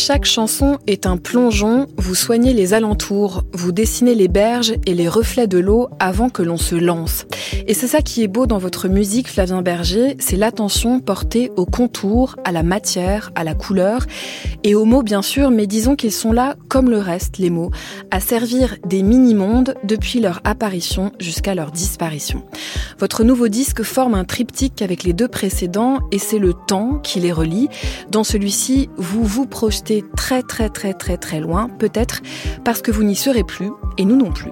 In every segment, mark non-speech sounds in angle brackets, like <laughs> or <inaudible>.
chaque chanson est un plongeon, vous soignez les alentours, vous dessinez les berges et les reflets de l'eau avant que l'on se lance. Et c'est ça qui est beau dans votre musique, Flavien Berger, c'est l'attention portée au contour, à la matière, à la couleur et aux mots bien sûr, mais disons qu'ils sont là comme le reste, les mots, à servir des mini-mondes depuis leur apparition jusqu'à leur disparition. Votre nouveau disque forme un triptyque avec les deux précédents et c'est le temps qui les relie. Dans celui-ci, vous vous projetez très très très très très loin, peut-être parce que vous n'y serez plus et nous non plus.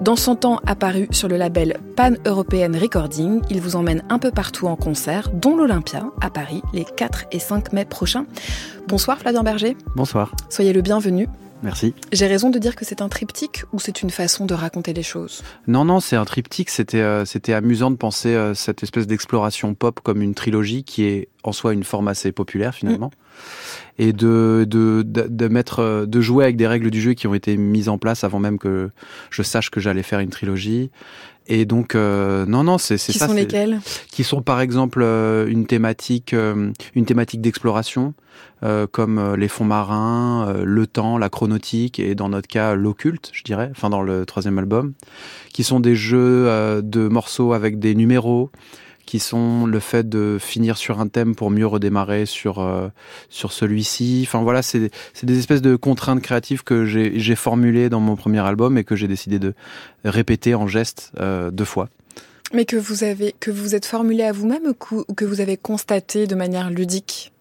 Dans son temps apparu sur le label Pan European Recording, il vous emmène un peu partout en concert, dont l'Olympia à Paris les 4 et 5 mai prochains. Bonsoir Flavien Berger. Bonsoir. Soyez le bienvenu. Merci. J'ai raison de dire que c'est un triptyque ou c'est une façon de raconter les choses? Non, non, c'est un triptyque. C'était euh, c'était amusant de penser euh, cette espèce d'exploration pop comme une trilogie qui est en soi une forme assez populaire finalement. Mm. Et de, de, de, de, mettre, euh, de jouer avec des règles du jeu qui ont été mises en place avant même que je sache que j'allais faire une trilogie. Et donc, euh, non, non, c'est ça. Qui sont lesquels? Qui sont par exemple euh, une thématique, euh, une thématique d'exploration, euh, comme les fonds marins, le temps, la chronautique, et dans notre cas l'occulte, je dirais, enfin dans le troisième album, qui sont des jeux de morceaux avec des numéros, qui sont le fait de finir sur un thème pour mieux redémarrer sur euh, sur celui-ci. Enfin voilà, c'est c'est des espèces de contraintes créatives que j'ai j'ai formulées dans mon premier album et que j'ai décidé de répéter en geste euh, deux fois. Mais que vous avez que vous êtes formulé à vous-même ou que vous avez constaté de manière ludique?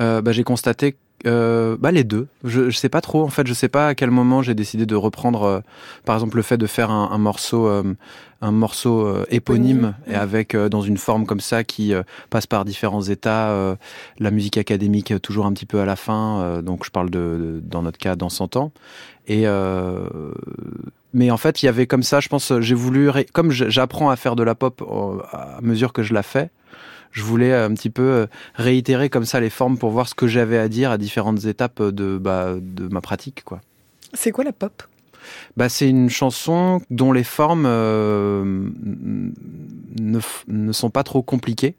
Euh, bah, j'ai constaté euh, bah les deux. Je, je sais pas trop. En fait, je sais pas à quel moment j'ai décidé de reprendre, euh, par exemple, le fait de faire un, un morceau, un morceau euh, éponyme et avec euh, dans une forme comme ça qui passe par différents états. la musique académique toujours un petit peu à la fin. donc, je parle de, de, dans notre cas, dans 100 ans. Et mais en fait, il y avait comme ça. Je pense, j'ai voulu, comme j'apprends à faire de la pop à mesure que je la fais je voulais un petit peu réitérer comme ça les formes pour voir ce que j'avais à dire à différentes étapes de, bah, de ma pratique. quoi. C'est quoi la pop? Bah, C'est une chanson dont les formes euh, ne, sont pas trop compliquées,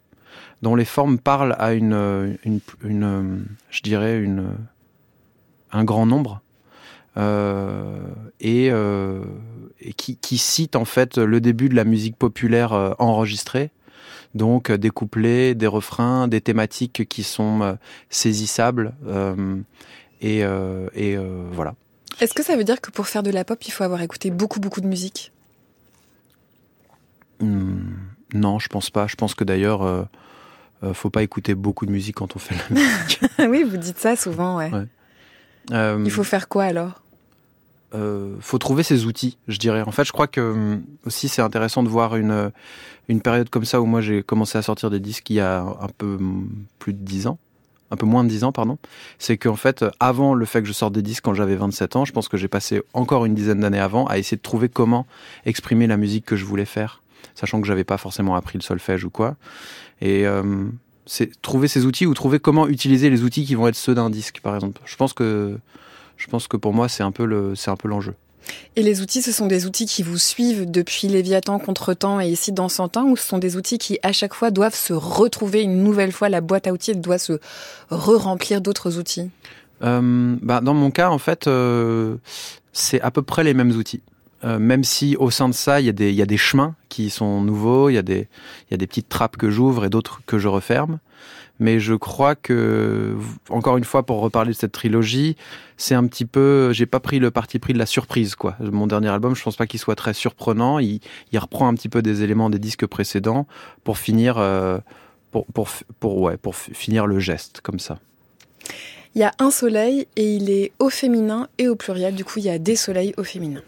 dont les formes parlent à une, je dirais, un grand nombre. Euh, et, euh, qui, cite en fait le début de la musique populaire enregistrée donc des couplets, des refrains, des thématiques qui sont saisissables et voilà. Est-ce que ça veut dire que pour faire de la pop, il faut avoir écouté beaucoup beaucoup de musique? Mmh, Non, je pense pas. Je pense que d'ailleurs, euh, faut pas écouter beaucoup de musique quand on fait de la <laughs> musique. oui, vous dites ça souvent, ouais. ouais. Euh, il faut faire quoi alors? euh, faut trouver ses outils, je dirais. En fait, je crois que aussi c'est intéressant de voir une une période comme ça où moi j'ai commencé à sortir des disques il y a un peu plus de 10 ans, un peu moins de 10 ans, pardon. C'est qu'en fait, avant le fait que je sorte des disques quand j'avais 27 ans, je pense que j'ai passé encore une dizaine d'années avant à essayer de trouver comment exprimer la musique que je voulais faire, sachant que j'avais pas forcément appris le solfège ou quoi. Et euh, c'est trouver ces outils ou trouver comment utiliser les outils qui vont être ceux d'un disque, par exemple. Je pense que je pense que pour moi c'est un peu le c'est un peu l'enjeu. Et les outils, ce sont des outils qui vous suivent depuis Léviathan, Contretemps et ici dans 100 ans, ou ce sont des outils qui, à chaque fois, doivent se retrouver une nouvelle fois La boîte à outils doit se re-remplir d'autres outils? Euh, bah, Dans mon cas, en fait, euh, c'est à peu près les mêmes outils. Euh, même si au sein de ça, il y, a des, y a des chemins qui sont nouveaux, il y il y a des petites trappes que j'ouvre et d'autres que je referme mais je crois que encore une fois pour reparler de cette trilogie, c'est un petit peu j'ai pas pris le parti pris de la surprise quoi. Mon dernier album, je pense pas qu'il soit très surprenant, il, reprend un petit peu des éléments des disques précédents pour finir euh, pour pour ouais, pour finir le geste comme ça. Il y a un soleil et il est au féminin et au pluriel, du coup il y a des soleils au féminin.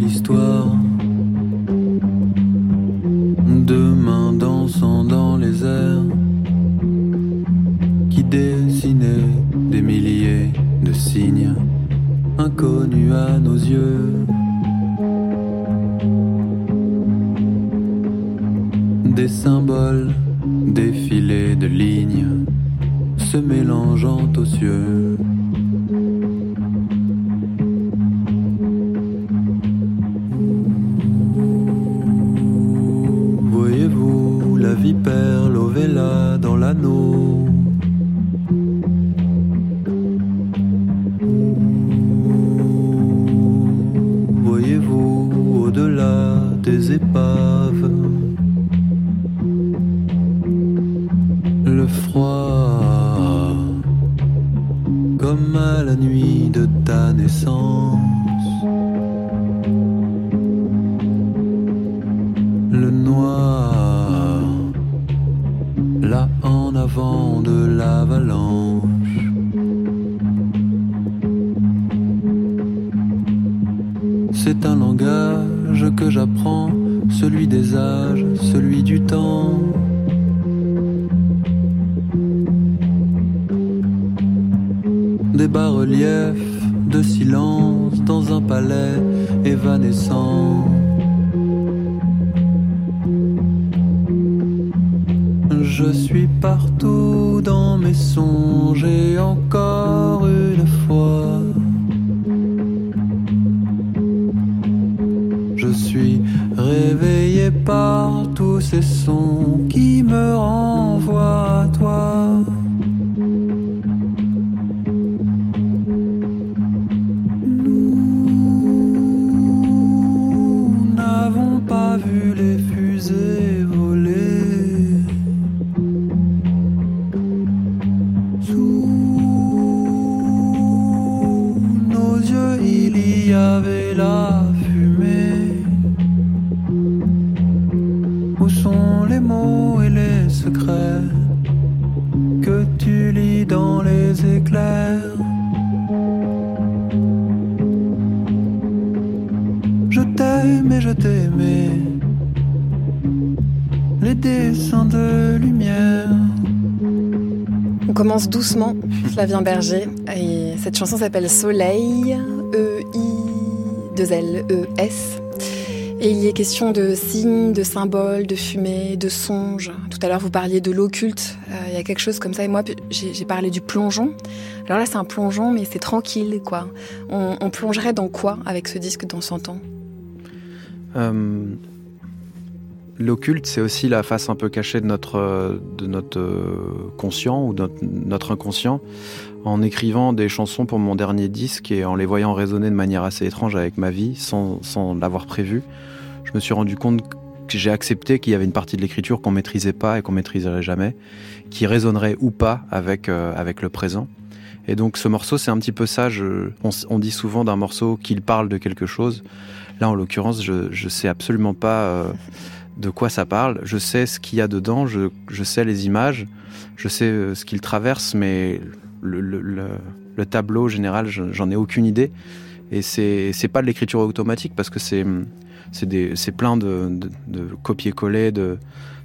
L'histoire de mains dansant dans les airs qui dessinaient des milliers de inconnu à nos yeux. Des symboles, défilés de lignes, se mélangeant aux cieux. Tous ces sons qui me renvoient Flavien Berger, et cette chanson s'appelle Soleil, E-I-2-L-E-S. Et il y est question de signes, de symboles, de fumée, de songes. Tout à l'heure, vous parliez de l'occulte. Euh, il y a quelque chose comme ça. Et moi, j'ai parlé du plongeon. Alors là, c'est un plongeon, mais c'est tranquille, quoi. On, on plongerait dans quoi avec ce disque dans 100 ans Euh, L'occulte, c'est aussi la face un peu cachée de notre, euh, de notre euh, conscient ou de notre, notre inconscient. En écrivant des chansons pour mon dernier disque et en les voyant résonner de manière assez étrange avec ma vie, sans, sans l'avoir prévu, je me suis rendu compte que j'ai accepté qu'il y avait une partie de l'écriture qu'on maîtrisait pas et qu'on maîtriserait jamais, qui résonnerait ou pas avec, euh, avec le présent. Et donc ce morceau, c'est un petit peu ça. Je, on, on dit souvent d'un morceau qu'il parle de quelque chose. Là, en l'occurrence, je, je sais absolument pas euh, de quoi ça parle. Je sais ce qu'il y a dedans, je, je sais les images, je sais euh, ce qu'il traverse, mais le, le, le, le tableau général, je- j'en ai aucune idée. Et c'est pas de l'écriture automatique parce que c'est plein de, de, de copier-coller, de,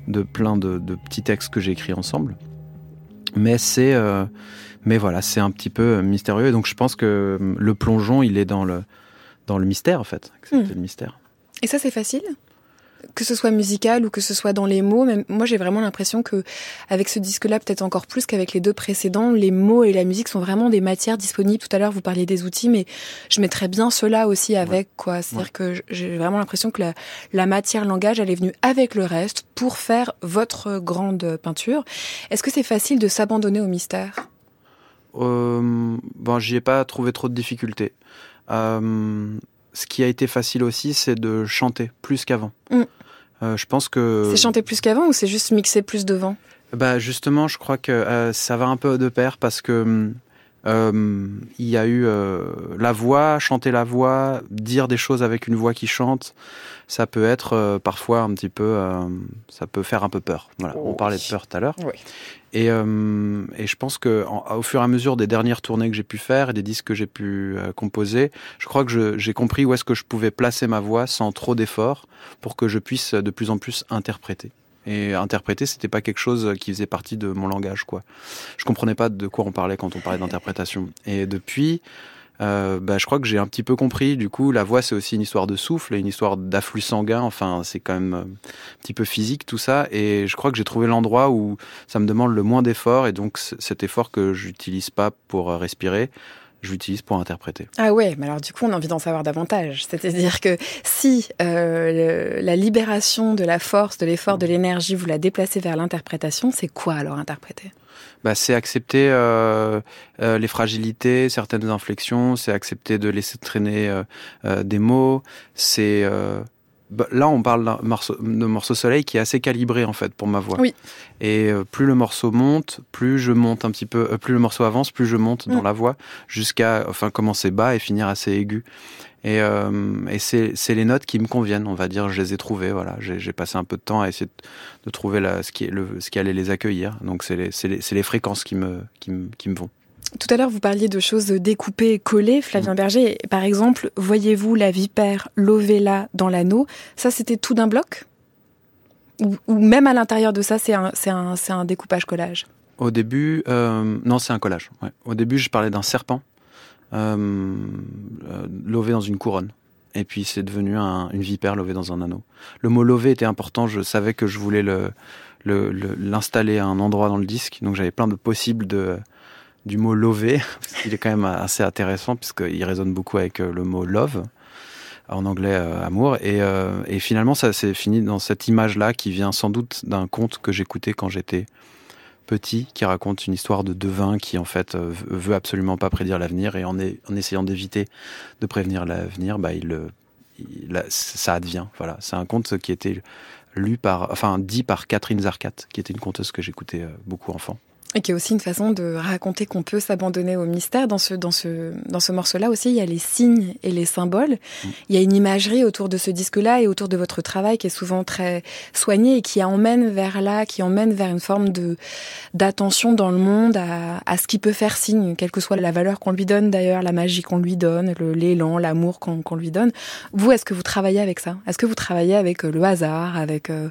de plein de, de petits textes que j'ai écrits ensemble. Mais c'est euh, mais voilà, c'est un petit peu mystérieux. Et donc je pense que hum, le plongeon, il est dans le dans le mystère en fait. Accepter Mm. le mystère. Et ça, c'est facile? Que ce soit musical ou que ce soit dans les mots, même moi j'ai vraiment l'impression que avec ce disque-là, peut-être encore plus qu'avec les deux précédents, les mots et la musique sont vraiment des matières disponibles. Tout à l'heure, vous parliez des outils, mais je mettrais bien cela aussi avec quoi. C'est-à-dire que j'ai vraiment l'impression que la, la matière langage, elle est venue avec le reste pour faire votre grande peinture. Est-ce que c'est facile de s'abandonner au mystère? Euh, bon, j'y ai pas trouvé trop de difficultés. Euh, ce qui a été facile aussi, c'est de chanter plus qu'avant. Mm. Euh, je pense que C'est chanter plus qu'avant ou c'est juste mixer plus devant Bah justement, je crois que euh, ça va un peu de pair parce que euh, il y a eu euh, la voix, chanter la voix, dire des choses avec une voix qui chante. Ça peut être euh, parfois un petit peu, euh, ça peut faire un peu peur. Voilà, on Oui. parlait de peur tout à l'heure. Oui. Et, euh, et je pense que au fur et à mesure des dernières tournées que j'ai pu faire et des disques que j'ai pu euh, composer, je crois que j'ai compris où est-ce que je pouvais placer ma voix sans trop d'efforts pour que je puisse de plus en plus interpréter. Et interpréter, c'était pas quelque chose qui faisait partie de mon langage, quoi. Je comprenais pas de quoi on parlait quand on parlait d'interprétation. Et depuis, euh, bah, je crois que j'ai un petit peu compris. Du coup, la voix, c'est aussi une histoire de souffle et une histoire d'afflux sanguin. Enfin, c'est quand même un petit peu physique tout ça. Et je crois que j'ai trouvé l'endroit où ça me demande le moins d'effort. Et donc, cet effort que j'utilise pas pour respirer, je l'utilise pour interpréter. Ah ouais, mais alors du coup, on a envie d'en savoir davantage. C'est-à-dire que si euh, la libération de la force, de l'effort, de l'énergie, vous la déplacez vers l'interprétation, c'est quoi alors interpréter? Bah, c'est accepter euh, euh, les fragilités, certaines inflexions, c'est accepter de laisser traîner euh, des mots, c'est là, on parle d'un morceau, de morceau soleil qui est assez calibré en fait pour ma voix. Oui. Et euh, plus le morceau monte, plus je monte un petit peu, euh, plus le morceau avance, plus je monte dans Mm. la voix jusqu'à enfin commencer bas et finir assez aigu. Et, euh, et c'est c'est les notes qui me conviennent, on va dire. Je les ai trouvées. Voilà, j'ai j'ai passé un peu de temps à essayer de, de trouver la, ce qui est le, ce qui allait les accueillir. Donc c'est les, c'est les, c'est les fréquences qui me, qui me, qui me vont. Tout à l'heure, vous parliez de choses découpées, collées, Flavien Berger. Par exemple, voyez-vous la vipère Lovella dans l'anneau? Ça, c'était tout d'un bloc? Ou, ou même à l'intérieur de ça, c'est un, un, découpage-collage Au début, euh, non, c'est un collage. Ouais. Au début, je parlais d'un serpent euh, euh, lové dans une couronne. Et puis, c'est devenu un- une vipère lovée dans un anneau. Le mot lové était important. Je savais que je voulais le, le- le- l'installer à un endroit dans le disque. Donc, j'avais plein de possibles de, du mot lové. <laughs> Parce qu'il est quand même assez intéressant, puisqu'il résonne beaucoup avec euh, le mot love en anglais euh, amour. Et, euh, et finalement ça s'est fini dans cette image là qui vient sans doute d'un conte que j'écoutais quand j'étais petit qui raconte une histoire de devin qui en fait veut absolument pas prédire l'avenir. Et en, essayant d'éviter de prévenir l'avenir bah il, ça advient. Voilà. C'est un conte qui était lu par enfin dit par Catherine Zarcat qui était une conteuse que j'écoutais beaucoup enfant Et qui est aussi une façon de raconter qu'on peut s'abandonner au mystère. Dans ce, dans ce, dans ce morceau-là aussi, il y a les signes et les symboles. Il y a une imagerie autour de ce disque-là et autour de votre travail qui est souvent très soigné et qui emmène vers là, qui emmène vers une forme de d'attention dans le monde à, à ce qui peut faire signe, quelle que soit la valeur qu'on lui donne d'ailleurs, la magie qu'on lui donne, le- l'élan, l'amour qu'on qu'on lui donne. Vous, est-ce que vous travaillez avec ça? Est-ce que vous travaillez avec euh, le hasard, avec euh,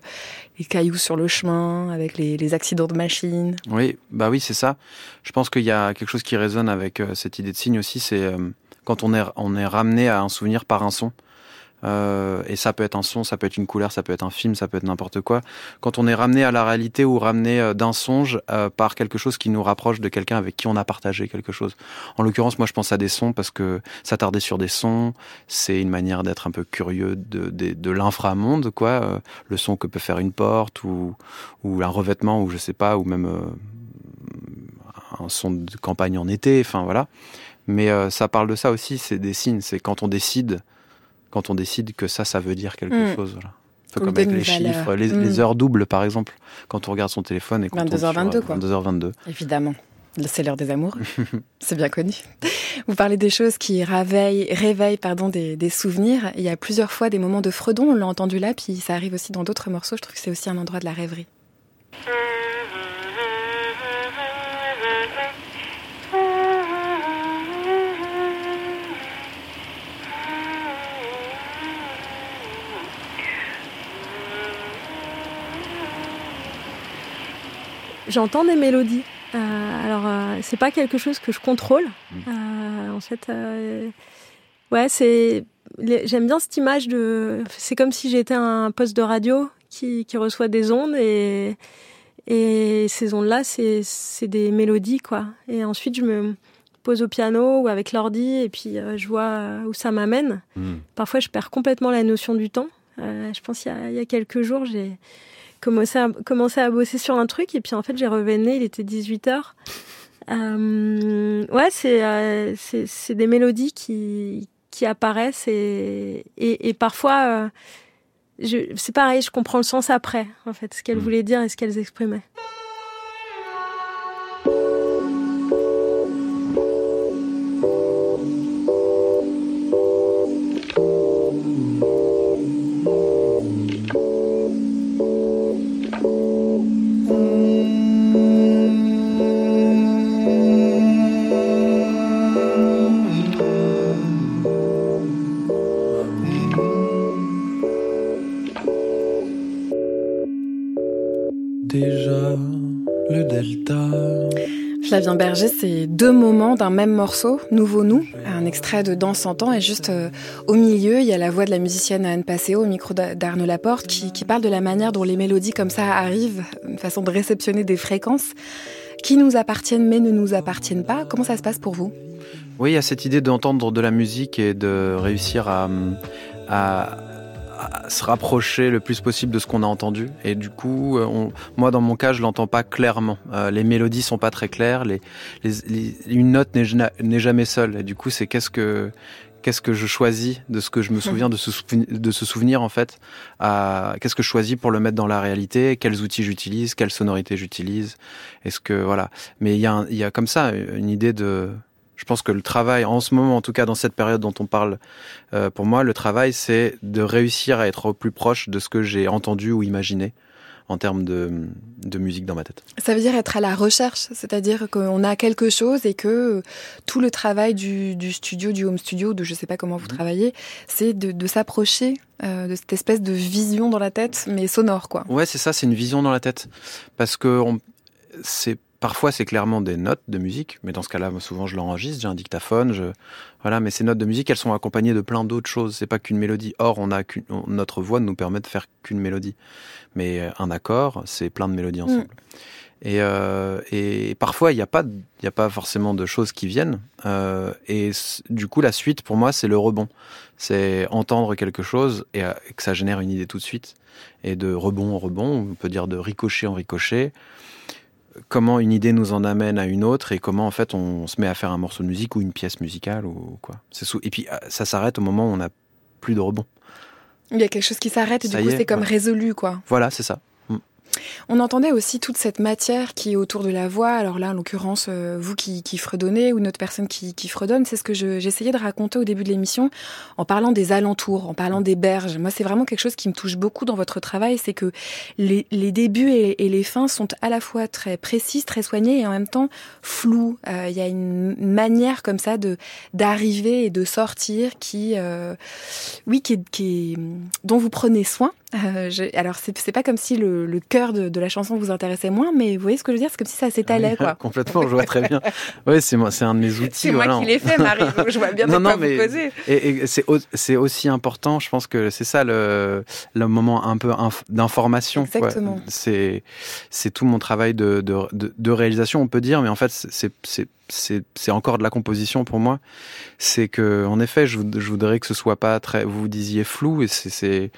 les cailloux sur le chemin, avec les, accidents de machine Oui, bah oui, c'est ça. Je pense qu'il y a quelque chose qui résonne avec euh, cette idée de signe aussi, c'est euh, quand on est ramené à un souvenir par un son. Euh, et ça peut être un son, ça peut être une couleur, ça peut être un film, ça peut être n'importe quoi. Quand on est ramené à la réalité ou ramené euh, d'un songe euh, par quelque chose qui nous rapproche de quelqu'un avec qui on a partagé quelque chose. En l'occurrence, moi, je pense à des sons parce que s'attarder sur des sons, c'est une manière d'être un peu curieux de, de, de l'inframonde, quoi. Le son que peut faire une porte ou, ou un revêtement ou je sais pas, ou même un son de campagne en été, enfin voilà. Mais ça parle de ça aussi, c'est des signes, c'est quand on décide, quand on décide que ça, ça veut dire quelque Mm. chose. Voilà. Un peu comme avec les chiffres, les, Mm. les heures doubles par exemple, quand on regarde son téléphone et sur, 22h22, euh, quoi. 22h22. Évidemment. C'est l'heure des amours. <laughs> C'est bien connu. Vous parlez des choses qui réveillent, réveillent pardon, des, des souvenirs. Il y a plusieurs fois des moments de Fredon, on l'a entendu là, puis ça arrive aussi dans d'autres morceaux. Je trouve que c'est aussi un endroit de la rêverie. J'entends des mélodies. Euh, alors, euh, c'est pas quelque chose que je contrôle. Euh, en fait, euh, ouais, c'est. J'aime bien cette image de. C'est comme si j'étais un poste de radio qui, qui reçoit des ondes et et ces ondes-là, c'est des mélodies quoi. Et ensuite, je me pose au piano ou avec l'ordi et puis je vois où ça m'amène. Mm. Parfois, je perds complètement la notion du temps. Je pense qu'il y, a- il y a quelques jours, j'ai commencé à, commencé à bosser sur un truc et puis en fait, j'ai revenu, il était 18h. Euh, ouais, c'est euh, c'est c'est des mélodies qui, qui apparaissent et, et, et parfois, euh, je- c'est pareil, je comprends le sens après, en fait, ce qu'elles Mm. voulaient dire et ce qu'elles exprimaient. Berger, c'est deux moments d'un même morceau, Nouveau Nous, un extrait de Danse en temps, et juste euh, au milieu, il y a la voix de la musicienne Anne Passeo au micro d'Arnaud Laporte qui, parle de la manière dont les mélodies comme ça arrivent, une façon de réceptionner des fréquences qui nous appartiennent mais ne nous appartiennent pas. Comment ça se passe pour vous? Oui, il y a cette idée d'entendre de la musique et de réussir à se rapprocher le plus possible de ce qu'on a entendu. Et du coup, euh, moi, dans mon cas, je l'entends pas clairement. Euh, les mélodies sont pas très claires. Les, une note n'est jamais seule. Et du coup, c'est qu'est-ce que qu'est-ce que je choisis de ce que je me souviens de ce, de ce souvenir en fait qu'est-ce que je choisis pour le mettre dans la réalité quels outils j'utilise quelles sonorités j'utilise est-ce que voilà mais il y a il y a comme ça une idée de je pense que le travail, en ce moment, en tout cas dans cette période dont on parle, euh, pour moi, le travail, c'est de réussir à être au plus proche de ce que j'ai entendu ou imaginé en termes de, de, musique dans ma tête. Ça veut dire être à la recherche, c'est-à-dire qu'on a quelque chose et que tout le travail du, du, studio, du home studio, de je sais pas comment vous mmh. travaillez, c'est de, de s'approcher euh, de cette espèce de vision dans la tête, mais sonore, quoi. Ouais, c'est ça, c'est une vision dans la tête. Parce que c'est Parfois, c'est clairement des notes de musique, mais dans ce cas-là, souvent, je l'enregistre, j'ai un dictaphone, je... voilà. Mais ces notes de musique, elles sont accompagnées de plein d'autres choses. C'est pas qu'une mélodie. Or, on a notre voix ne nous permet de faire qu'une mélodie, mais euh, un accord, c'est plein de mélodies ensemble. Mm. Et, euh, et, parfois, il n'y a pas, il a pas forcément de choses qui viennent. Euh, et du coup, la suite, pour moi, c'est le rebond. C'est entendre quelque chose et, et, que ça génère une idée tout de suite. Et de rebond en rebond, on peut dire de ricochet en ricochet comment une idée nous en amène à une autre et comment en fait on se met à faire un morceau de musique ou une pièce musicale ou quoi. Et puis ah, ça s'arrête au moment où on n'a plus de rebond. Il y a quelque chose qui s'arrête et du coup c'est comme résolu quoi. Voilà, c'est ça. On entendait aussi toute cette matière qui est autour de la voix. Alors là, en l'occurrence, euh, vous qui, qui, fredonnez ou une autre personne qui, qui fredonne, c'est ce que j'essayais de raconter au début de l'émission en parlant des alentours, en parlant des berges. Moi, c'est vraiment quelque chose qui me touche beaucoup dans votre travail, c'est que les, débuts et, les fins sont à la fois très précises, très soignées et en même temps flous. Euh, il y a une manière comme ça d'arriver et de sortir qui, euh, oui, qui, dont vous prenez soin. Alors c'est pas comme si le cœur de, de, la chanson vous intéressait moins, mais vous voyez ce que je veux dire C'est comme si ça s'étalait, quoi. <laughs> Complètement, je vois très bien. Oui, c'est moi, c'est un de mes outils. C'est moi qui l'ai fait, Marie. Donc je vois bien <laughs> non, non, mais, vous poser. Et, et c'est aussi important. Je pense que c'est ça le, le moment un peu d'information. Exactement. C'est c'est tout mon travail de, de, de, réalisation, on peut dire, mais en fait c'est c'est encore de la composition pour moi. C'est que, en effet, je, je, voudrais que ce soit pas très, vous disiez flou, et c'est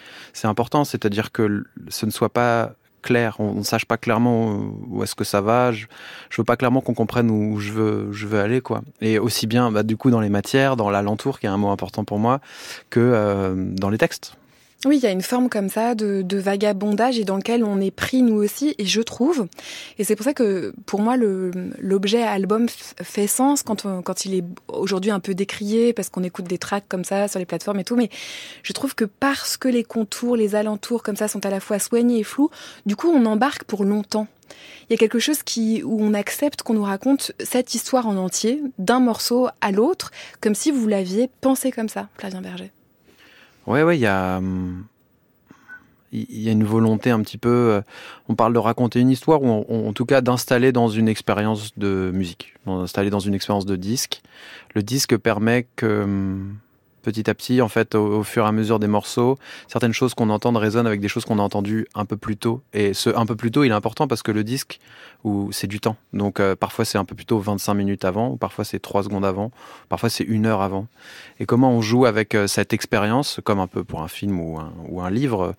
important, c'est-à-dire que ce ne soit pas clair, on ne sache pas clairement où est-ce que ça va. Je, je veux pas clairement qu'on comprenne où je veux, je veux aller, quoi. Et aussi bien, bah, du coup, dans les matières, dans l'alentour, qui est un mot important pour moi, que euh, dans les textes. Oui, il y a une forme comme ça de, de, vagabondage et dans lequel on est pris nous aussi, et je trouve. Et c'est pour ça que pour moi l'objet album fait sens quand, quand il est aujourd'hui un peu décrié parce qu'on écoute des tracks comme ça sur les plateformes et tout. Mais je trouve que parce que les contours, les alentours comme ça sont à la fois soignés et flous, du coup on embarque pour longtemps. Il y a quelque chose qui, où on accepte qu'on nous raconte cette histoire en entier, d'un morceau à l'autre, comme si vous l'aviez pensé comme ça, Flavien Berger. Ouais, ouais, il y a, il y a une volonté un petit peu. Euh, on parle de raconter une histoire ou en, tout cas d'installer dans une expérience de musique, d'installer dans une expérience de disque. Le disque permet que petit à petit, en fait, au, fur et à mesure des morceaux, certaines choses qu'on entend résonnent avec des choses qu'on a entendues un peu plus tôt. Et ce un peu plus tôt, il est important parce que le disque, c'est du temps. Donc euh, parfois c'est un peu plus tôt 25 minutes avant, ou parfois c'est 3 secondes avant, parfois c'est une heure avant. Et comment on joue avec euh, cette expérience, comme un peu pour un film ou un, ou un livre,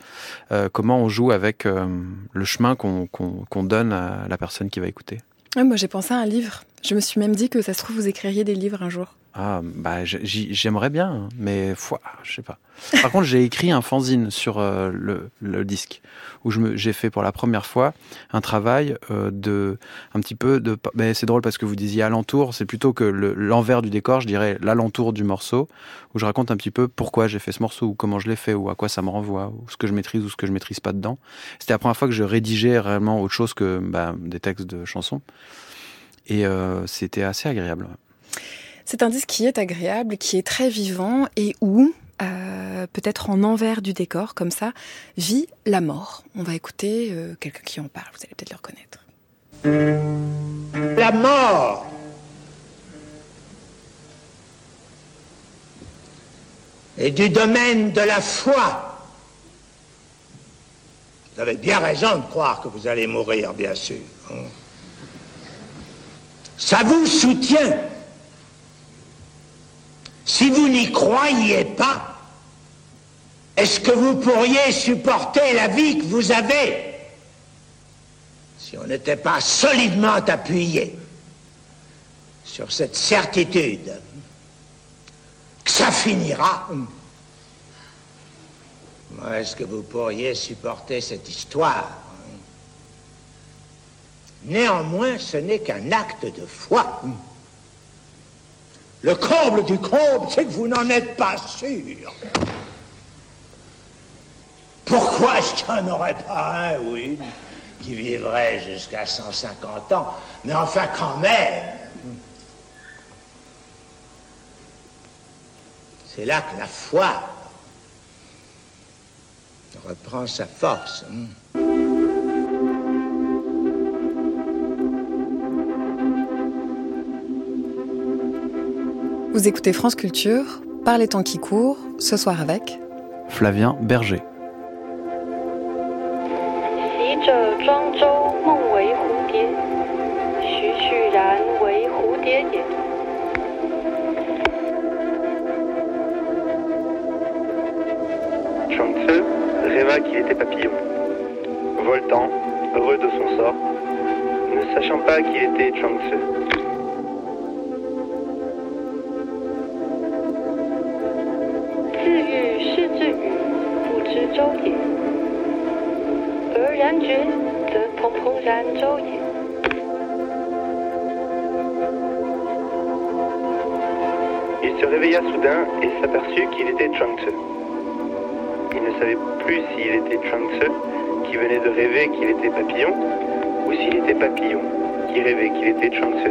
euh, comment on joue avec le chemin qu'on donne à la personne qui va écouter? moi j'ai pensé à un livre. Je me suis même dit que ça se trouve vous écririez des livres un jour. Ah, bah, j'aimerais bien, mais foi, je sais pas. Par contre, j'ai écrit un fanzine sur euh, le, le, disque où j'ai fait pour la première fois un travail euh, de un petit peu de. Mais c'est drôle parce que vous disiez alentour, c'est plutôt que l'envers du décor, je dirais l'alentour du morceau où je raconte un petit peu pourquoi j'ai fait ce morceau ou comment je l'ai fait ou à quoi ça me renvoie ou ce que je maîtrise ou ce que je maîtrise pas dedans. C'était la première fois que je rédigeais réellement autre chose que bah, des textes de chansons et euh, c'était assez agréable. C'est un disque qui est agréable, qui est très vivant et où, euh, peut-être en envers du décor, comme ça, vit la mort. On va écouter euh, quelqu'un qui en parle, vous allez peut-être le reconnaître. la mort. Et du domaine de la foi. Vous avez bien raison de croire que vous allez mourir, bien sûr. Hein. Ça vous soutient. Si vous n'y croyez pas, est-ce que vous pourriez supporter la vie que vous avez si on n'était pas solidement appuyé sur cette certitude que ça finira? Est-ce que vous pourriez supporter cette histoire? Néanmoins, ce n'est qu'un acte de foi. Le comble du comble, c'est que vous n'en êtes pas sûr. Pourquoi est-ce qu'il n'y en aurait pas un ou qui vivrait jusqu'à 150 ans? Mais enfin, quand même. C'est là que la foi reprend sa force. Vous écoutez France Culture, par les temps qui courent, ce soir avec Flavien Berger. Chanteux rêva qu'il était papillon, voltant, heureux de son sort, ne sachant pas qu'il était Changtse. 周也；而然觉，则怦怦然周也。 Il se réveilla soudain et s'aperçut qu'il était Chuang Tzu. Il ne savait plus s'il était Chuang Tzu, qui venait de rêver qu'il était papillon, ou s'il était papillon, qui rêvait qu'il était Chuang Tzu.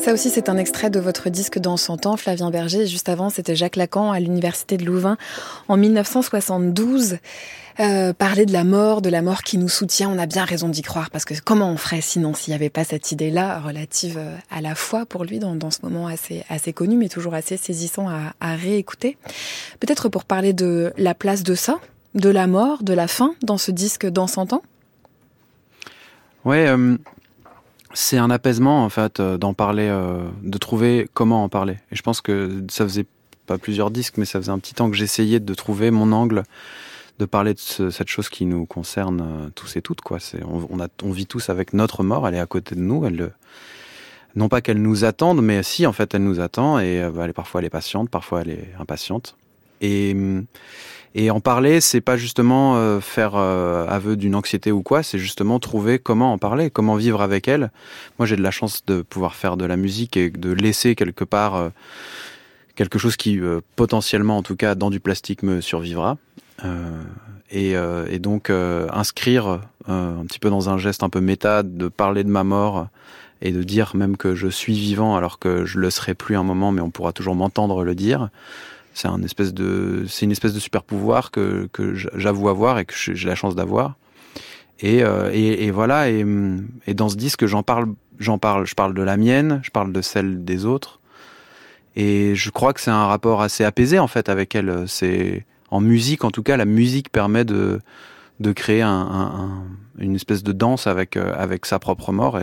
Ça aussi, c'est un extrait de votre disque dans 100 ans, Flavien Berger. Juste avant, c'était Jacques Lacan à l'université de Louvain en 1972. Euh, parler de la mort, de la mort qui nous soutient, on a bien raison d'y croire parce que comment on ferait sinon s'il n'y avait pas cette idée-là relative euh, à la foi pour lui dans, ce moment assez, assez connu mais toujours assez saisissant à, à réécouter. Peut-être pour parler de la place de ça, de la mort, de la fin dans ce disque dans 100 ans? Ouais, euh, c'est un apaisement en fait euh, d'en parler, euh, de trouver comment en parler. Et je pense que ça faisait pas plusieurs disques, mais ça faisait un petit temps que j'essayais de trouver mon angle, de parler de ce- cette chose qui nous concerne euh, tous et toutes. Quoi. On, on, a, on vit tous avec notre mort, elle est à côté de nous. Elle, non pas qu'elle nous attende, mais si en fait elle nous attend. Et bah, parfois elle est patiente, parfois elle est impatiente. Et et en parler, c'est pas justement euh, faire euh, aveu d'une anxiété ou quoi, c'est justement trouver comment en parler, comment vivre avec elle. Moi, j'ai de la chance de pouvoir faire de la musique et de laisser quelque part euh, quelque chose qui potentiellement, en tout cas, dans du plastique, me survivra. Et, et donc inscrire un petit peu dans un geste un peu méta, de parler de ma mort et de dire même que je suis vivant alors que je le serai plus un moment, mais on pourra toujours m'entendre le dire c'est une espèce de super pouvoir que j'avoue avoir et que j'ai la chance d'avoir. Et, euh, voilà et, dans ce disque j'en parle j'en parle je parle de la mienne je parle de celle des autres. Et je crois que c'est un rapport assez apaisé en fait avec elle. C'est en musique en tout cas la musique permet de créer un, un, un, une espèce de danse avec euh, sa propre mort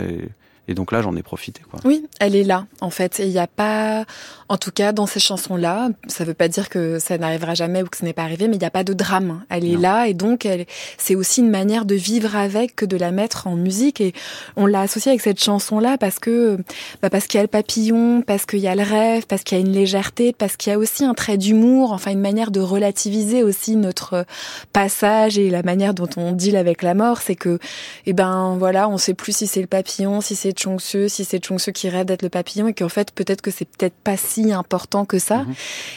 et donc là, j'en ai profité. Quoi. Oui, elle est là, en fait. Et il n'y a pas, en tout cas, dans ces chansons-là, ça ne veut pas dire que ça n'arrivera jamais ou que ce n'est pas arrivé, mais il n'y a pas de drame. Elle est non. là, et donc elle, c'est aussi une manière de vivre avec que de la mettre en musique. Et on l'a associée avec cette chanson-là parce que, bah parce qu'il y a le papillon, parce qu'il y a le rêve, parce qu'il y a une légèreté, parce qu'il y a aussi un trait d'humour, enfin une manière de relativiser aussi notre passage et la manière dont on deal avec la mort. C'est que, eh ben voilà, on sait plus si c'est le papillon, si c'est Chongsu, si c'est Chongsu qui rêve d'être le papillon et qu'en fait peut-être que c'est peut-être pas si important que ça. Mmh.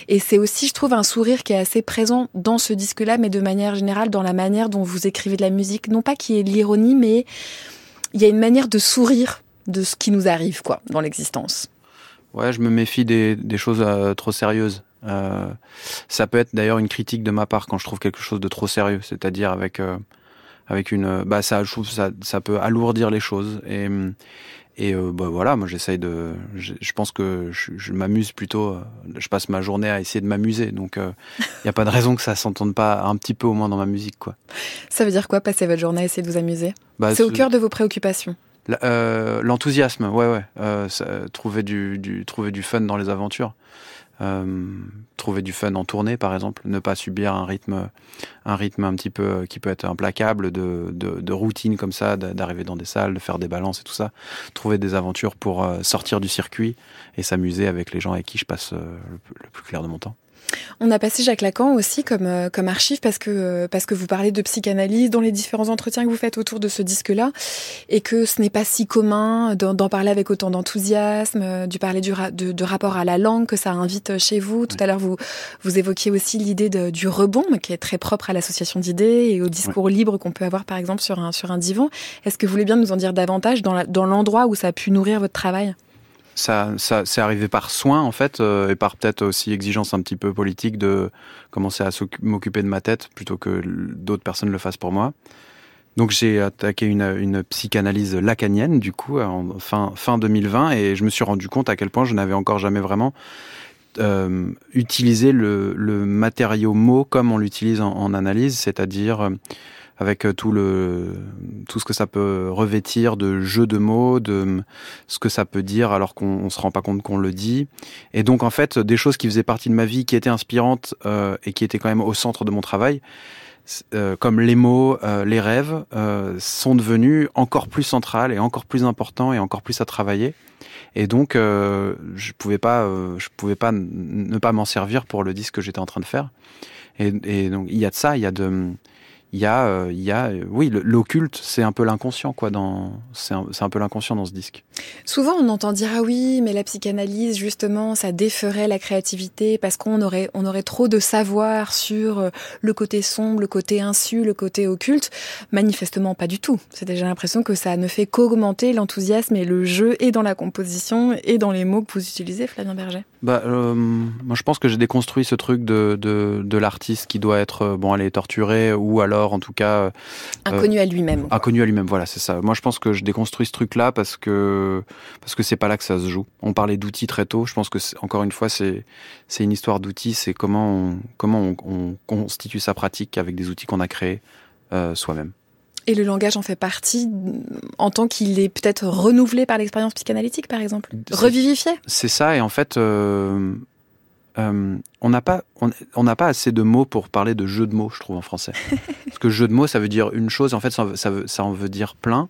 Et c'est aussi, je trouve, un sourire qui est assez présent dans ce disque-là, mais de manière générale dans la manière dont vous écrivez de la musique. Non pas qui est l'ironie, mais il y a une manière de sourire de ce qui nous arrive, quoi, dans l'existence. Ouais, je me méfie des, des choses euh, trop sérieuses. Euh, ça peut être d'ailleurs une critique de ma part quand je trouve quelque chose de trop sérieux, c'est-à-dire avec euh, avec une, bah ça, je trouve ça, ça peut alourdir les choses et et euh, bah voilà, moi j'essaye de, je, je pense que je, je m'amuse plutôt. euh, Je passe ma journée à essayer de m'amuser, donc il n'y a pas de raison que ça s'entende pas un petit peu au moins dans ma musique, quoi. Ça veut dire quoi, passer votre journée à essayer de vous amuser? Bah, C'est au cœur de vos préoccupations. Euh, L'enthousiasme, ouais, ouais. Euh, ça- trouver du, du, trouver du fun dans les aventures. Euh, trouver du fun en tournée, par exemple. Ne pas subir un rythme, un rythme un petit peu euh, qui peut être implacable de, de, de routine comme ça, d'arriver dans des salles, de faire des balances et tout ça. Trouver des aventures pour euh, sortir du circuit et s'amuser avec les gens avec qui je passe le plus clair de mon temps. On a passé Jacques Lacan aussi comme, euh, comme archive parce que, euh, parce que vous parlez de psychanalyse dans les différents entretiens que vous faites autour de ce disque-là et que ce n'est pas si commun d'en parler avec autant d'enthousiasme, euh, du parler du ra- de, de rapport à la langue que ça invite chez vous. Tout à l'heure, vous, vous évoquiez aussi l'idée du rebond qui est très propre à l'association d'idées et au discours libre qu'on peut avoir par exemple sur un, sur un divan. Est-ce que vous voulez bien nous en dire davantage dans la- dans l'endroit où ça a pu nourrir votre travail? Ça, ça c'est arrivé par soin en fait euh, et par peut-être aussi exigence un petit peu politique de commencer à m'occuper de ma tête plutôt que d'autres personnes le fassent pour moi. Donc j'ai attaqué une, une psychanalyse lacanienne du coup en fin fin 2020 et je me suis rendu compte à quel point je n'avais encore jamais vraiment euh, utilisé le, le matériau mot comme on l'utilise en, en analyse, c'est-à-dire euh, avec euh, tout le tout ce que ça peut revêtir de jeux de mots, de ce que ça peut dire alors qu'on on se rend pas compte qu'on le dit. Et donc en fait, des choses qui faisaient partie de ma vie, qui étaient inspirantes euh, et qui étaient quand même au centre de mon travail, euh, comme les mots, euh, les rêves, euh, sont devenus encore plus centrales et encore plus importants et encore plus à travailler. Et donc, euh, je pouvais pas, je pouvais pas ne pas m'en servir pour le disque que j'étais en train de faire. Et donc, il y a de ça, il y a de, il y a, euh, il y a, euh, oui, l'occulte, c'est un peu l'inconscient, quoi. Dans, c'est un, c'est un peu l'inconscient dans ce disque. Souvent, on entend dire ah oui, mais la psychanalyse justement, ça déferait la créativité parce qu'on aurait on aurait trop de savoir sur euh, le côté sombre, le côté insu, le côté occulte. Manifestement, pas du tout. C'est déjà l'impression que ça ne fait qu'augmenter l'enthousiasme et le jeu et dans la composition et dans les mots que vous utilisez, Flavien Berger. Bah, euh, moi, je pense que j'ai déconstruit ce truc de, de, de l'artiste qui doit être, euh, bon, aller torturé ou alors, en tout cas, euh, Inconnu à lui-même. inconnu à lui-même. Voilà, c'est ça. Moi, je pense que je déconstruis ce truc-là parce que parce que c'est pas là que ça se joue. On parlait d'outils très tôt. Je pense que encore une fois, c'est c'est une histoire d'outils. C'est comment on, comment on, on constitue sa pratique avec des outils qu'on a créés euh, soi-même. Et le langage en fait partie en tant qu'il est peut-être renouvelé par l'expérience psychanalytique, par exemple. Revivifié. C'est ça. Et en fait, euh, euh, on n'a pas on on pas assez de mots pour parler de jeu de mots, je trouve en français. <laughs> Parce que jeu de mots, ça veut dire une chose. En fait, ça, en veut dire plein.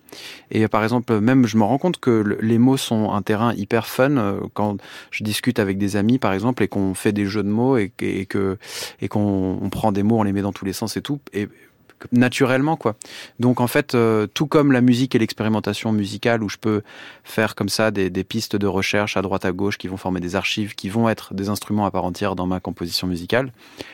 Et par exemple, même je me rends compte que le- les mots sont un terrain hyper fun euh, quand je discute avec des amis, par exemple, et qu'on fait des jeux de mots et, que- et que et qu'on on prend des mots, on les met dans tous les sens et tout. Et naturellement quoi. Donc en fait, euh, tout comme la musique et l'expérimentation musicale où je peux faire comme ça des, des pistes de recherche à droite à gauche qui vont former des archives, qui vont être des instruments à part entière dans ma composition musicale,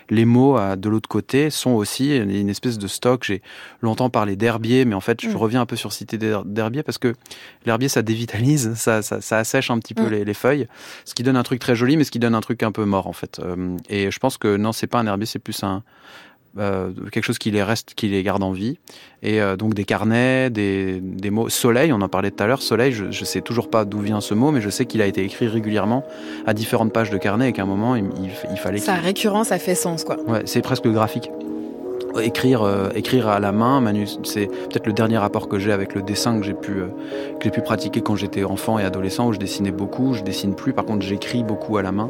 les mots à, de l'autre côté sont aussi une, espèce de stock. J'ai longtemps parlé d'herbier, mais en fait je Mm. reviens un peu sur cité d'her- d'herbier parce que l'herbier ça dévitalise, ça, ça, ça assèche un petit peu Mm. les, les feuilles, ce qui donne un truc très joli, mais ce qui donne un truc un peu mort en fait. Euh, et je pense que non, c'est pas un herbier, c'est plus un euh, quelque chose qui les reste, qui les garde en vie. Et euh, donc des carnets, des, des mots. Soleil, on en parlait tout à l'heure. Soleil, je, je sais toujours pas d'où vient ce mot, mais je sais qu'il a été écrit régulièrement à différentes pages de carnet et qu'à un moment il, il, il fallait. Sa récurrence a fait sens, quoi. Ouais, c'est presque graphique. Écrire, euh, écrire à la main, manu- c'est peut-être le dernier rapport que j'ai avec le dessin que j'ai pu, euh, que j'ai pu pratiquer quand j'étais enfant et adolescent, où je dessinais beaucoup. Je dessine plus, par contre, j'écris beaucoup à la main.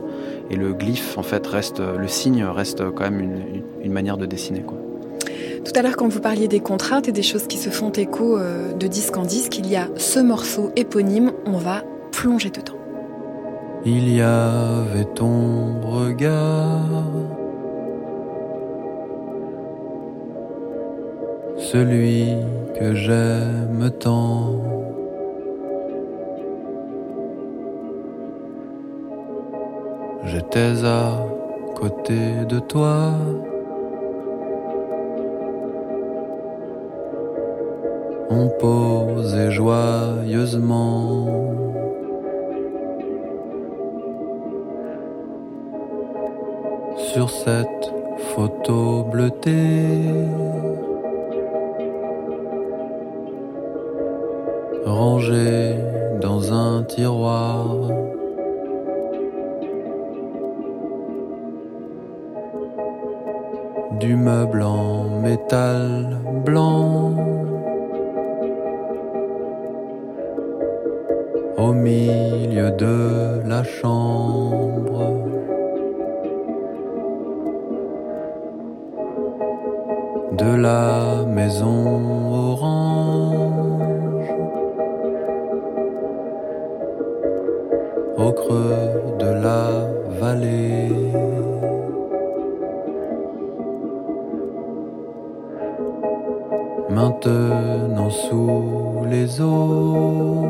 Et le glyphe, en fait, reste, le signe reste quand même une, une- une manière de dessiner, quoi. Tout à l'heure, quand vous parliez des contraintes et des choses qui se font écho euh, de disque en disque, il y a ce morceau éponyme, on va plonger dedans. Il y avait ton regard, celui que j'aime tant. J'étais à côté de toi. On posé joyeusement. Sur cette photo bleutée, rangée dans un tiroir. Du meuble en métal blanc. Au milieu de la chambre. De la maison orange. Au creux de la vallée. Maintenant sous les eaux.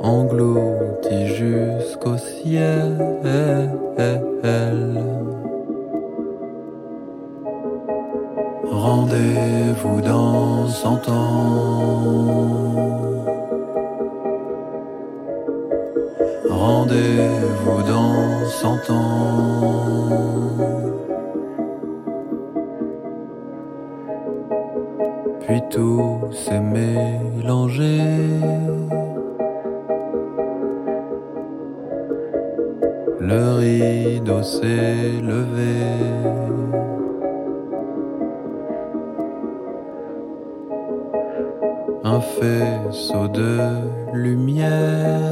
Englouti jusqu'au ciel. Rendez-vous dans cent ans. Rendez-vous dans cent ans. Puis tout s'est mélangé. Le rideau s'est levé. Un faisceau de lumière.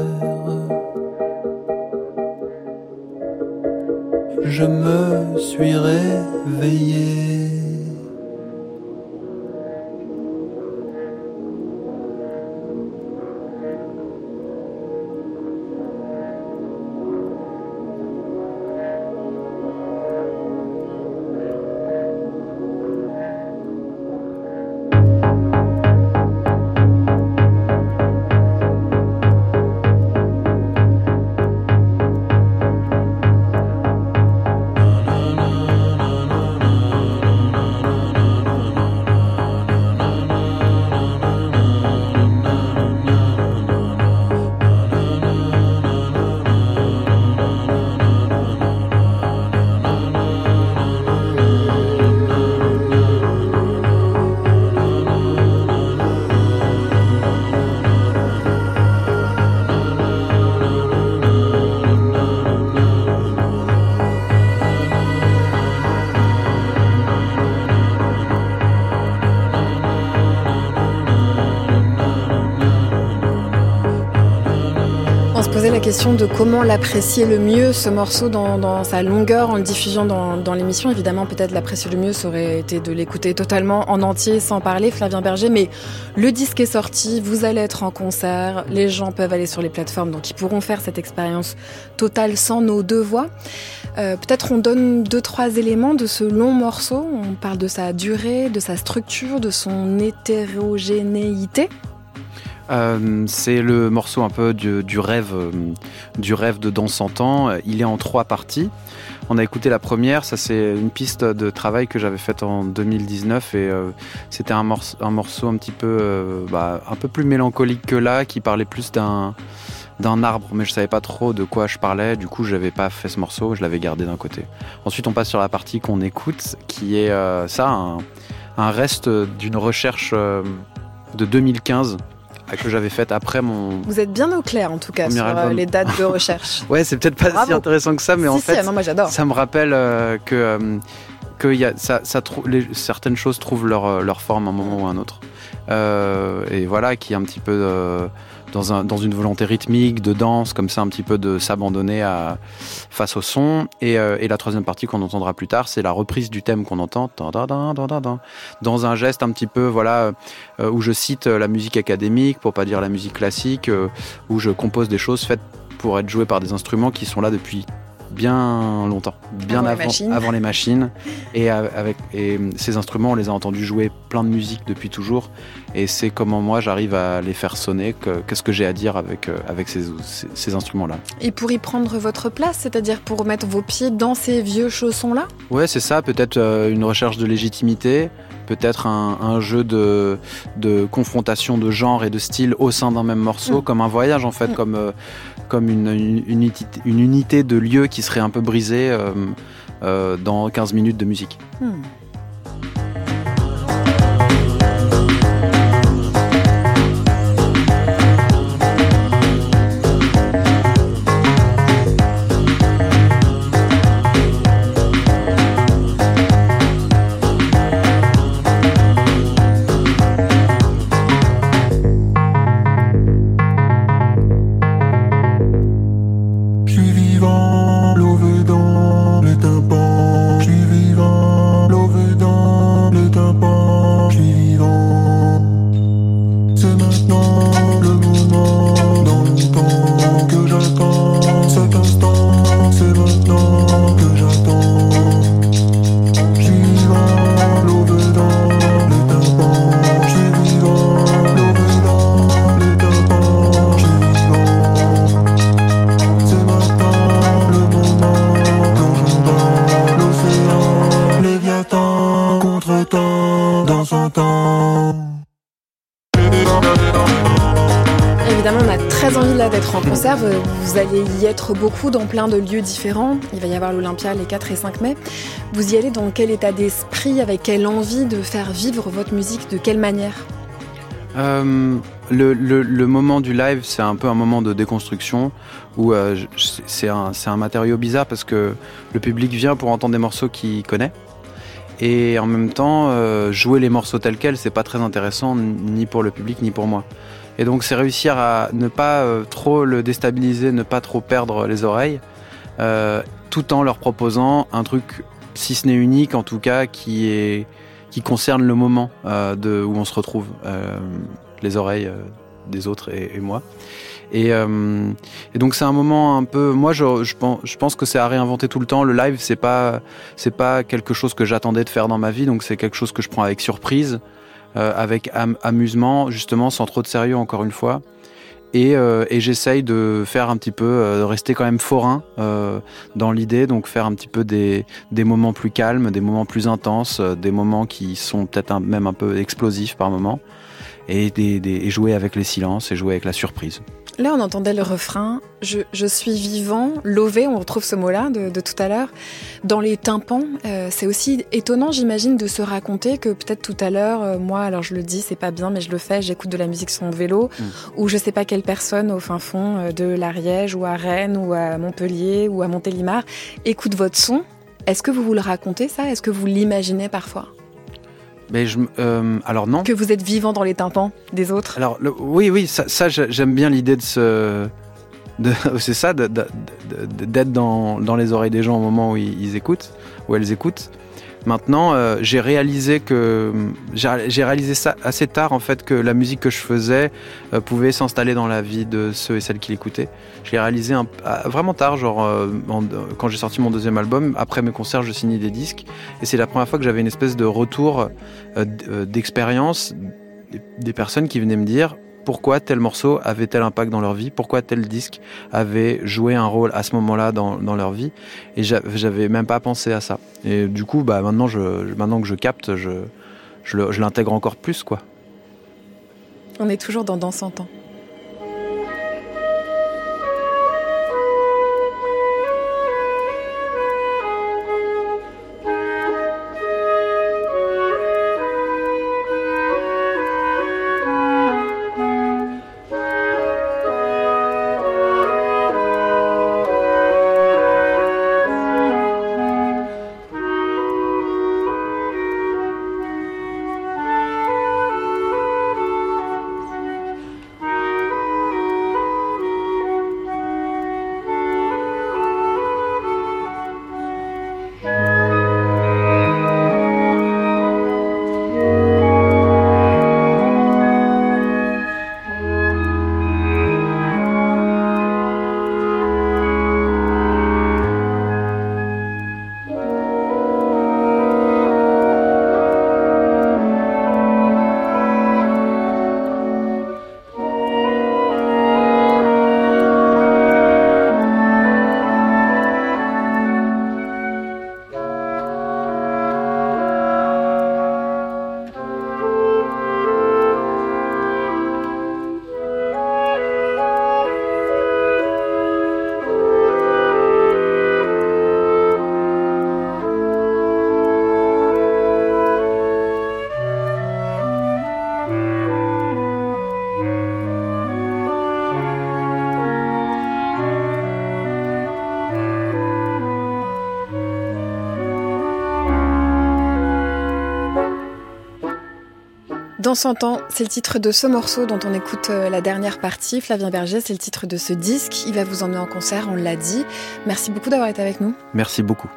Je me suis réveillé. Question de comment l'apprécier le mieux, ce morceau, dans, sa longueur, en le diffusant dans, dans l'émission. Évidemment, peut-être l'apprécier le mieux, ça aurait été de l'écouter totalement en entier, sans parler, Flavien Berger. Mais le disque est sorti, vous allez être en concert, les gens peuvent aller sur les plateformes, donc ils pourront faire cette expérience totale sans nos deux voix. Euh, peut-être on donne deux, trois éléments de ce long morceau. On parle de sa durée, de sa structure, de son hétérogénéité. Euh, c'est le morceau un peu du, rêve, euh, du rêve de Dans 100 ans. Il est en trois parties. On a écouté la première, ça c'est une piste de travail que j'avais faite en 2019 et euh, c'était un, morce- un morceau un petit peu, bah, un peu plus mélancolique que là, qui parlait plus d'un arbre, mais je savais pas trop de quoi je parlais. Du coup, j'avais pas fait ce morceau, je l'avais gardé d'un côté. Ensuite, on passe sur la partie qu'on écoute, qui est ça, un, reste d'une recherche de 2015 euh, que j'avais faite après mon. Vous êtes bien au clair, en tout cas, sur euh, album. les dates de recherche. <laughs> Ouais, c'est peut-être pas si intéressant que ça, mais en Si, fait, non, moi ça me rappelle euh, que, euh, que y a, ça, ça les- certaines choses trouvent leur, euh, leur forme à un moment ou à un autre. Euh, et voilà, qui est un petit peu dans, un, dans une volonté rythmique, de danse, comme ça, un petit peu de s'abandonner face au son. Et, euh, et la troisième partie qu'on entendra plus tard, c'est la reprise du thème qu'on entend dans un geste un petit peu, voilà, euh, où je cite euh, la musique académique, pour pas dire la musique classique, où je compose des choses faites pour être jouées par des instruments qui sont là depuis bien longtemps, bien Avant les avant, machines. avant les machines. Et, avec, et ces instruments, on les a entendus jouer plein de musique depuis toujours. Et c'est comment moi j'arrive à les faire sonner, que- qu'est-ce que j'ai à dire avec, euh, avec ces, ces- ces instruments-là. Et pour y prendre votre place, c'est-à-dire pour mettre vos pieds dans ces vieux chaussons-là? Ouais, c'est ça, peut-être euh, une recherche de légitimité, peut-être un, un jeu de, de confrontation de genre et de style au sein d'un même morceau, Mm. comme un voyage en fait, Mm. comme, euh, comme une, unité de lieu qui serait un peu brisée euh, euh, dans 15 minutes de musique. Hmm. Vous, allez y être beaucoup dans plein de lieux différents. Il va y avoir l'Olympia les 4 et 5 mai. Vous y allez dans quel état d'esprit, avec quelle envie de faire vivre votre musique, de quelle manière? Euh, le, moment du live, c'est un peu un moment de déconstruction où euh, je- c'est un, c'est un matériau bizarre parce que le public vient pour entendre des morceaux qu'il connaît. Et en même temps, euh, jouer les morceaux tels quels, c'est pas très intéressant ni pour le public ni pour moi. Et donc, c'est réussir à ne pas euh, trop le déstabiliser, ne pas trop perdre les oreilles, euh, tout en leur proposant un truc, si ce n'est unique, en tout cas, qui est qui concerne le moment euh, de, où on se retrouve, euh, les oreilles euh, des autres et, et moi. Et, euh, et donc c'est un moment un peu. Moi, je, je, pense, je pense que c'est à réinventer tout le temps. Le live, c'est pas c'est pas quelque chose que j'attendais de faire dans ma vie, donc c'est quelque chose que je prends avec surprise, avec am- amusement, justement, sans trop de sérieux, encore une fois. Et, euh, et j'essaye de faire un petit peu, euh, de rester quand même forain euh, dans l'idée, donc faire un petit peu des, des moments plus calmes, des moments plus intenses, euh, des moments qui sont peut-être même un peu explosifs par moments, et, des, des- et jouer avec les silences et jouer avec la surprise. Là, on entendait le refrain Je, je suis vivant, lové, on retrouve ce mot-là de, de tout à l'heure. Dans les tympans, euh, c'est aussi étonnant, j'imagine, de se raconter que peut-être tout à l'heure, euh, moi, alors je le dis, c'est pas bien, mais je le fais, j'écoute de la musique sur mon vélo, Mm. ou je sais pas quelle personne au fin fond euh, de l'Ariège, ou à Rennes, ou à Montpellier, ou à Montélimar, écoute votre son. Est-ce que vous vous le racontez, ça? Est-ce que vous l'imaginez parfois? Mais je, euh, alors non. Que vous êtes vivant dans les tympans des autres Alors le- oui, oui, ça, ça, j'ai- j'aime bien l'idée de se, de- <laughs> c'est ça, d'être dans, dans les oreilles des gens au moment où ils, ils écoutent, où elles écoutent. Maintenant, euh, j'ai réalisé que j'ai réalisé ça assez tard en fait que la musique que je faisais euh, pouvait s'installer dans la vie de ceux et celles qui l'écoutaient. Je l'ai réalisé ah, vraiment tard, genre euh, quand j'ai sorti mon deuxième album. Après mes concerts, je signais des disques et c'est la première fois que j'avais une espèce de retour d'expérience des personnes qui venaient me dire pourquoi tel morceau avait tel impact dans leur vie, pourquoi tel disque avait joué un rôle à ce moment-là dans, dans leur vie. Et j'a- j'avais même pas pensé à ça. Et du coup, bah, maintenant, je, maintenant que je capte, je, je l'intègre encore plus. quoi. On est toujours dans Dans 100 ans. Dans 100 ans, c'est le titre de ce morceau dont on écoute euh, la dernière partie. Flavien Berger, c'est le titre de ce disque. Il va vous emmener en concert, on l'a dit. Merci beaucoup d'avoir été avec nous. Merci beaucoup.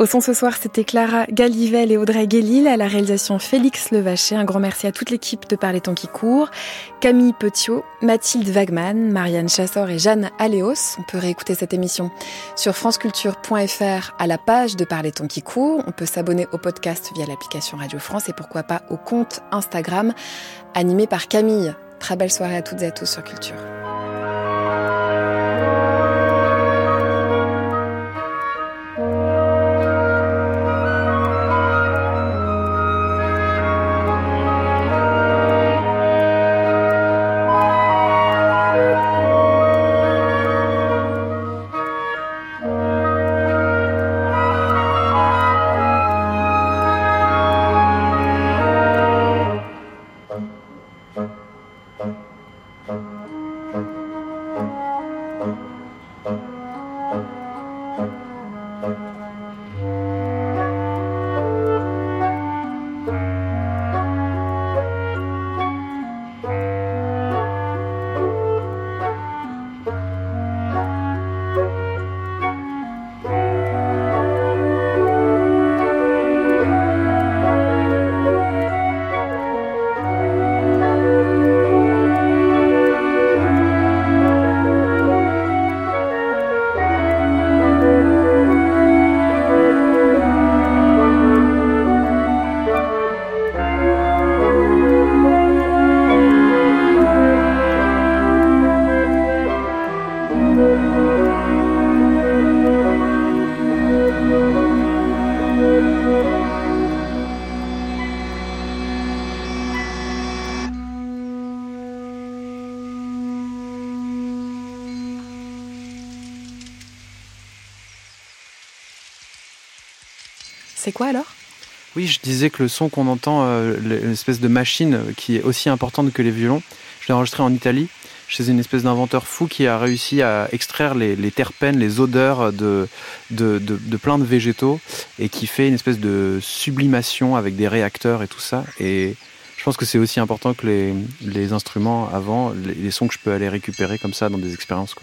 Au son ce soir, c'était Clara Galivel et Audrey Guélil, à la réalisation Félix Levaché. Un grand merci à toute l'équipe de Parler Temps qui court. Camille Petiot, Mathilde Wagman, Marianne Chassor et Jeanne Aléos. On peut réécouter cette émission sur franceculture.fr à la page de Parler Temps qui court. On peut s'abonner au podcast via l'application Radio France et pourquoi pas au compte Instagram animé par Camille. Très belle soirée à toutes et à tous sur Culture. Alors? Oui, je disais que le son qu'on entend, euh, l'espèce de machine qui est aussi importante que les violons, je l'ai enregistré en Italie chez une espèce d'inventeur fou qui a réussi à extraire les, terpènes, les odeurs de, de, plein de végétaux et qui fait une espèce de sublimation avec des réacteurs et tout ça. Et je pense que c'est aussi important que les, instruments avant, les, sons que je peux aller récupérer comme ça dans des expériences.